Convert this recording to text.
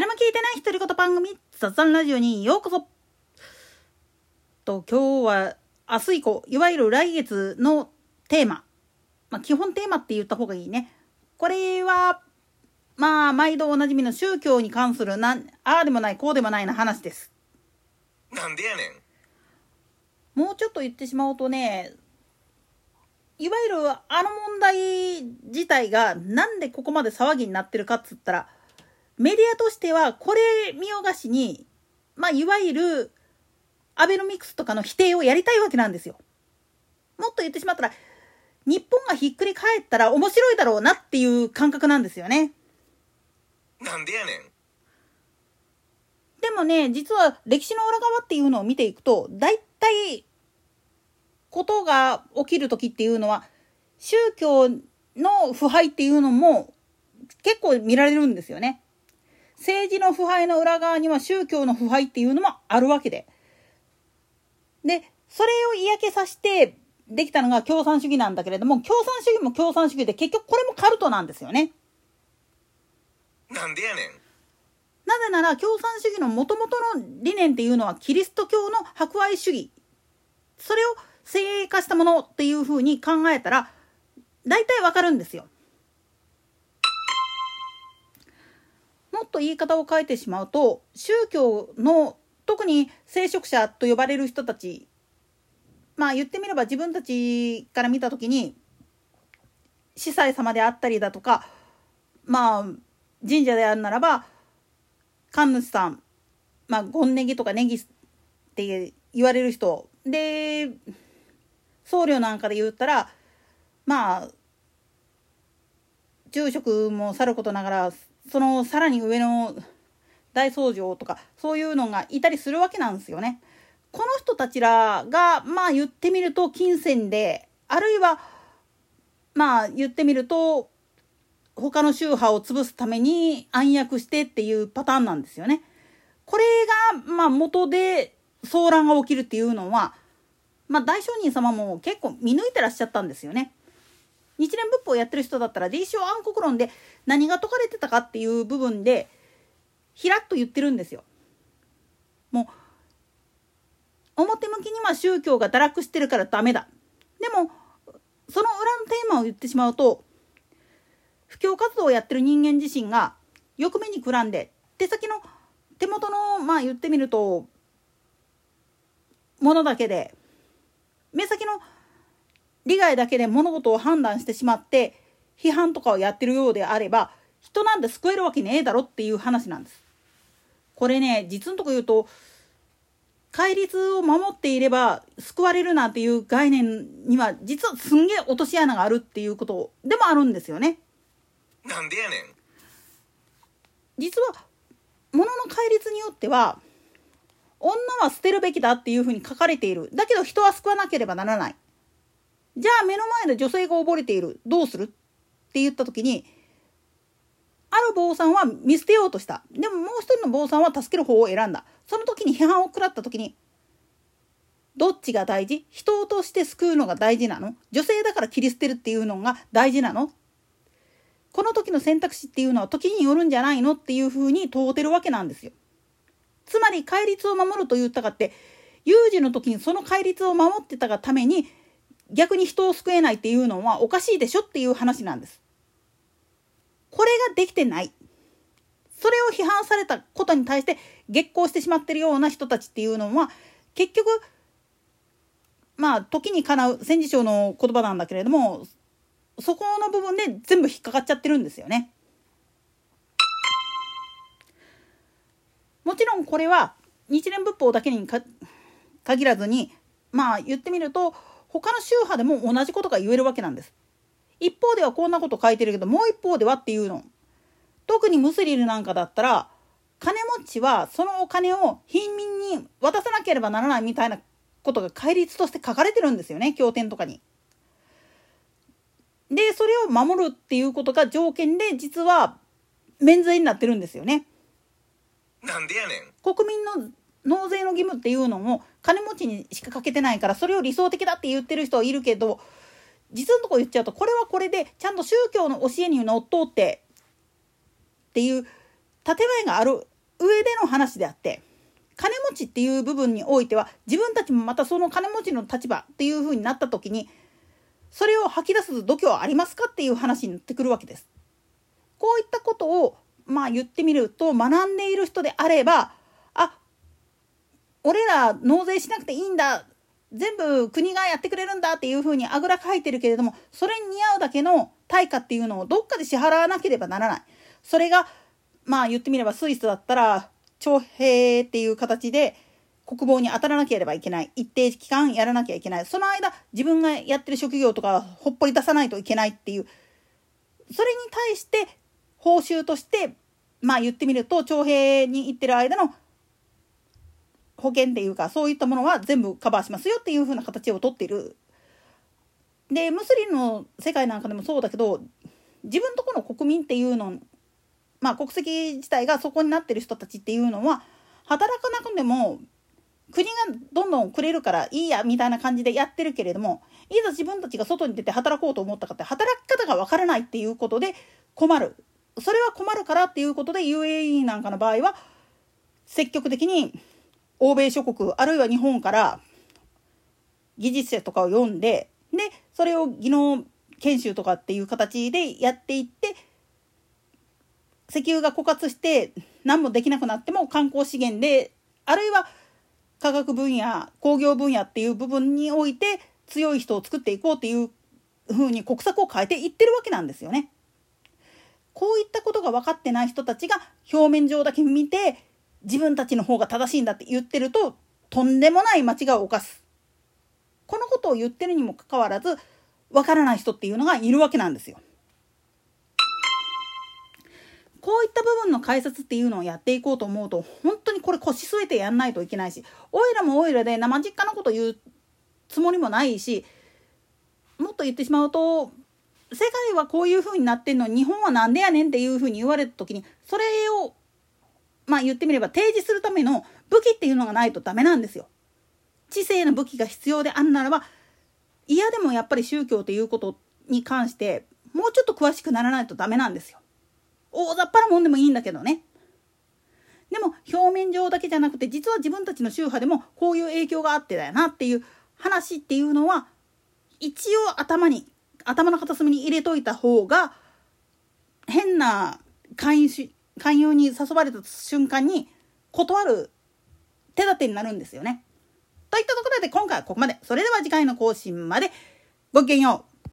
誰も聞いてない独り言番組雑談ラジオにようこそ。と今日は明日以降いわゆる来月のテーマ。まあ基本テーマって言った方がいいね。これはまあ毎度おなじみの宗教に関するなんああでもないこうでもないな話です。なんでやねん。もうちょっと言ってしまうとねいわゆるあの問題自体がなんでここまで騒ぎになってるかっつったらメディアとしてはこれ見よがしに、まあ、いわゆるアベノミクスとかの否定をやりたいわけなんですよ。もっと言ってしまったら、日本がひっくり返ったら面白いだろうなっていう感覚なんですよね。なんでやねんでもね、実は歴史の裏側っていうのを見ていくと、大体、ことが起きる時っていうのは、宗教の腐敗っていうのも結構見られるんですよね。政治の腐敗の裏側には宗教の腐敗っていうのもあるわけで。で、それを嫌気さしてできたのが共産主義なんだけれども、共産主義も共産主義で結局これもカルトなんですよね。なんでやねんなぜなら共産主義のもともとの理念っていうのはキリスト教の博愛主義。それを精鋭化したものっていうふうに考えたら、大体わかるんですよ。もっと言い方を変えてしまうと宗教の特に聖職者と呼ばれる人たちまあ言ってみれば自分たちから見た時に司祭様であったりだとかまあ神社であるならば神主さんまあ権ネギとかネギって言われる人で僧侶なんかで言ったらまあ住職もさることながらそのさらに上の大僧正とかそういうのがいたりするわけなんですよね。この人たちらがまあ言ってみると金銭であるいはまあ言ってみると他の宗派を潰すために暗躍してっていうパターンなんですよね。これがまあ元で騒乱が起きるっていうのはまあ大商人様も結構見抜いてらっしゃったんですよね。日蓮をやってる人だったら伝承暗黒論で何が説かれてたかっていう部分でひらっと言ってるんですよ。もう表向きには宗教が堕落してるからダメだ。でもその裏のテーマを言ってしまうと布教活動をやってる人間自身が欲目にくらんで手先の手元のまあ言ってみるとものだけで目先の利害だけで物事を判断してしまって批判とかをやってるようであれば人なんて救えるわけねえだろっていう話なんです。これね実のとこ言うと戒律を守っていれば救われるなんていう概念には実はすんげえ落とし穴があるっていうことでもあるんですよね。なんでやねん実は物の戒律によっては女は捨てるべきだっていうふうに書かれているだけど人は救わなければならないじゃあ目の前で女性が溺れているどうする？って言った時にある坊さんは見捨てようとした。でももう一人の坊さんは助ける方を選んだ。その時に批判を食らった時にどっちが大事？人として救うのが大事なの？女性だから切り捨てるっていうのが大事なの？この時の選択肢っていうのは時によるんじゃないの？っていうふうに問うてるわけなんですよ。つまり戒律を守ると言ったかって有事の時にその戒律を守ってたがために逆に人を救えないっていうのはおかしいでしょっていう話なんです。これができてない。それを批判されたことに対して激高してしまってるような人たちっていうのは結局まあ時にかなう戦時省の言葉なんだけれどもそこの部分で全部引っかかっちゃってるんですよね。もちろんこれは日蓮仏法だけに限らずにまあ言ってみると他の宗派でも同じことが言えるわけなんです。一方ではこんなこと書いてるけどもう一方ではっていうの。特にムスリルなんかだったら金持ちはそのお金を貧民に渡さなければならないみたいなことが戒律として書かれてるんですよね経典とかに。でそれを守るっていうことが条件で実は免税になってるんですよね。なんでやねん国民の納税の義務っていうのも金持ちにしかかけてないからそれを理想的だって言ってる人はいるけど実のとこ言っちゃうとこれはこれでちゃんと宗教の教えにのっとってっていう建前がある上での話であって金持ちっていう部分においては自分たちもまたその金持ちの立場っていう風になった時にそれを吐き出す度胸はありますかっていう話になってくるわけです。こういったことをまあ言ってみると学んでいる人であれば俺ら納税しなくていいんだ。全部国がやってくれるんだっていうふうにあぐらかいてるけれどもそれに似合うだけの対価っていうのをどっかで支払わなければならない。それがまあ言ってみればスイスだったら徴兵っていう形で国防に当たらなければいけない。一定期間やらなきゃいけない。その間自分がやってる職業とかほっぽり出さないといけないっていう。それに対して報酬としてまあ言ってみると徴兵に行ってる間の保険っていうかそういったものは全部カバーしますよっていう風な形をとっている。でムスリムの世界なんかでもそうだけど自分とこの国民っていうのまあ国籍自体がそこになってる人たちっていうのは働かなくても国がどんどんくれるからいいやみたいな感じでやってるけれどもいざ自分たちが外に出て働こうと思ったかって働き方がわからないっていうことで困るそれは困るからっていうことで UAE なんかの場合は積極的に欧米諸国あるいは日本から技術者とかを読んででそれを技能研修とかっていう形でやっていって石油が枯渇して何もできなくなっても観光資源であるいは科学分野工業分野っていう部分において強い人を作っていこうっていうふうに国策を変えていってるわけなんですよね。こういったことが分かってない人たちが表面上だけ見て自分たちの方が正しいんだって言ってるととんでもない間違いを犯す。このことを言ってるにもかかわらず分からない人っていうのがいるわけなんですよ。こういった部分の解説っていうのをやっていこうと思うと本当にこれ腰据えてやんないといけないしおいらもおいらで生実家のこと言うつもりもないしもっと言ってしまうと世界はこういう風になってんのに日本は何でやねんっていう風に言われた時にそれをまあ言ってみれば提示するための武器っていうのがないとダメなんですよ。知性の武器が必要であんならば嫌でもやっぱり宗教ということに関してもうちょっと詳しくならないとダメなんですよ。大雑把なもんでもいいんだけどね。でも表面上だけじゃなくて実は自分たちの宗派でもこういう影響があってだよなっていう話っていうのは一応頭に頭の片隅に入れといた方が変な勧誘勧誘に誘われた瞬間に断る手立てになるんですよね。といったところで今回はここまで。それでは次回の更新までごきげんよう。